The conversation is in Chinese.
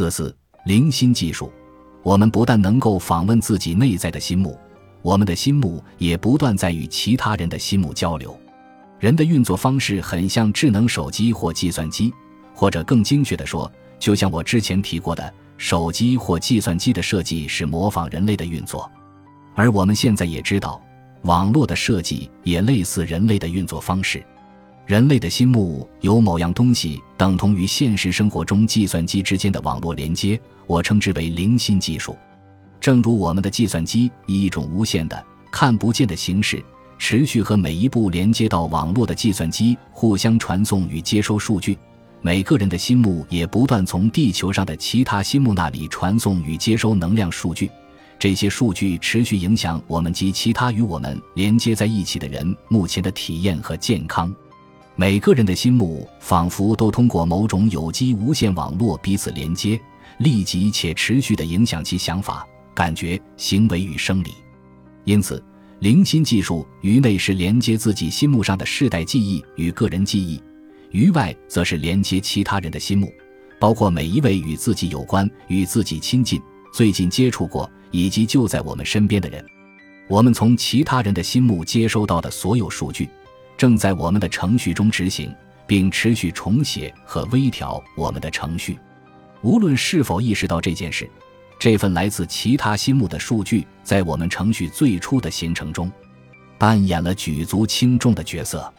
四四灵心技术，我们不但能够访问自己内在的心目，我们的心目也不断在与其他人的心目交流。人的运作方式很像智能手机或计算机，或者更精确的说，就像我之前提过的，手机或计算机的设计是模仿人类的运作，而我们现在也知道，网络的设计也类似人类的运作方式。人类的心目有某样东西等同于现实生活中计算机之间的网络连接，我称之为灵心技术。正如我们的计算机以一种无限的、看不见的形式。持续和每一部连接到网络的计算机互相传送与接收数据，每个人的心目也不断从地球上的其他心目那里传送与接收能量数据，这些数据持续影响我们及其他与我们连接在一起的人目前的体验和健康。每个人的心目仿佛都通过某种有机无线网络彼此连接，立即且持续地影响其想法、感觉、行为与生理。因此。灵心技术于内是连接自己心目上的世代记忆与个人记忆，于外则是连接其他人的心目，包括每一位与自己有关、与自己亲近、最近接触过以及就在我们身边的人。我们从其他人的心目接收到的所有数据，正在我们的程序中执行，并持续重写和微调我们的程序。无论是否意识到这件事。这份来自其他心目的数据，在我们程序最初的形成中，扮演了举足轻重的角色。